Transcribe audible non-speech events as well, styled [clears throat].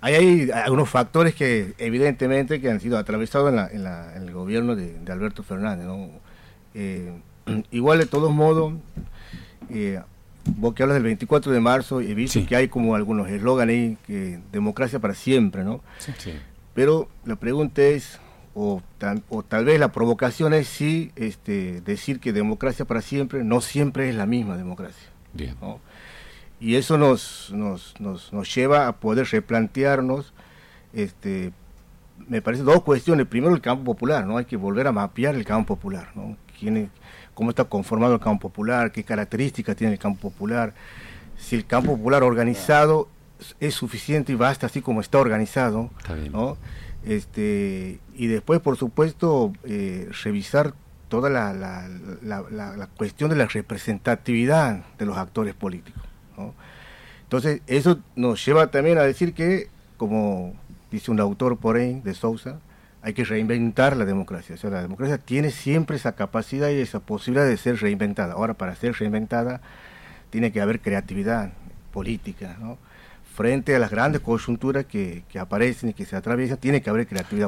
hay, algunos factores que evidentemente que han sido atravesados en, el gobierno de, Alberto Fernández. Eh, [clears throat] igual de todos modos, eh, vos que hablas del 24 de marzo, he visto que hay como algunos eslóganes ahí, que democracia para siempre, ¿no? Pero la pregunta es, o, o, tal vez la provocación es sí este, decir que democracia para siempre no siempre es la misma democracia. Bien. Y eso nos, nos, nos, nos, lleva a poder replantearnos, este, me parece, dos cuestiones. Primero, el campo popular, ¿no? Hay que volver a mapear el campo popular, ¿no? ¿Quién ¿Cómo está conformado el campo popular? ¿Qué características tiene el campo popular? Si el campo popular organizado es suficiente y basta así como está organizado, ¿no? Este, y después, por supuesto, eh, revisar toda la, la, la, cuestión de la representatividad de los actores políticos. Entonces, eso nos lleva también a decir que, como dice un autor por ahí, de Sousa, hay que reinventar la democracia. O sea, la democracia tiene siempre esa capacidad y esa posibilidad de ser reinventada. Ahora, para ser reinventada, tiene que haber creatividad política. Frente a las grandes coyunturas que, que aparecen y que se atraviesan, tiene que haber creatividad